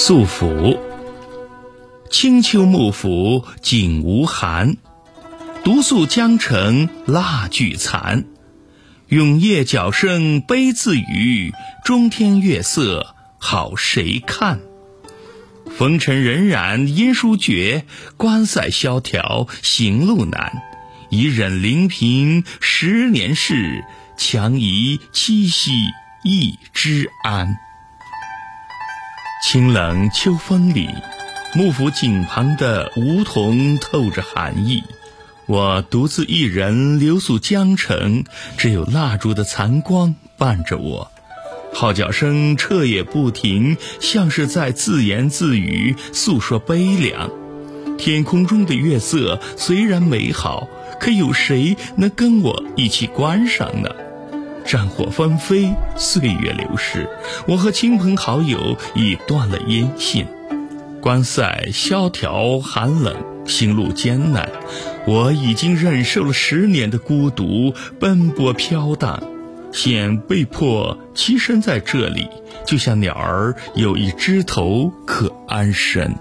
宿府，清秋幕府景无寒，独宿江城蜡炬残。永夜角声悲自语，中天月色好谁看？风尘荏苒音书绝，关塞萧条行路难。一忍临平十年事，强移七夕一枝安。清冷秋风里，幕府井旁的梧桐透着寒意。我独自一人留宿江城，只有蜡烛的残光伴着我。号角声彻夜不停，像是在自言自语，诉说悲凉。天空中的月色虽然美好，可有谁能跟我一起观赏呢？战火纷飞，岁月流逝，我和亲朋好友已断了音信。关塞萧条寒冷，行路艰难，我已经忍受了十年的孤独，奔波飘荡，现被迫栖身在这里，就像鸟儿有一枝头可安身。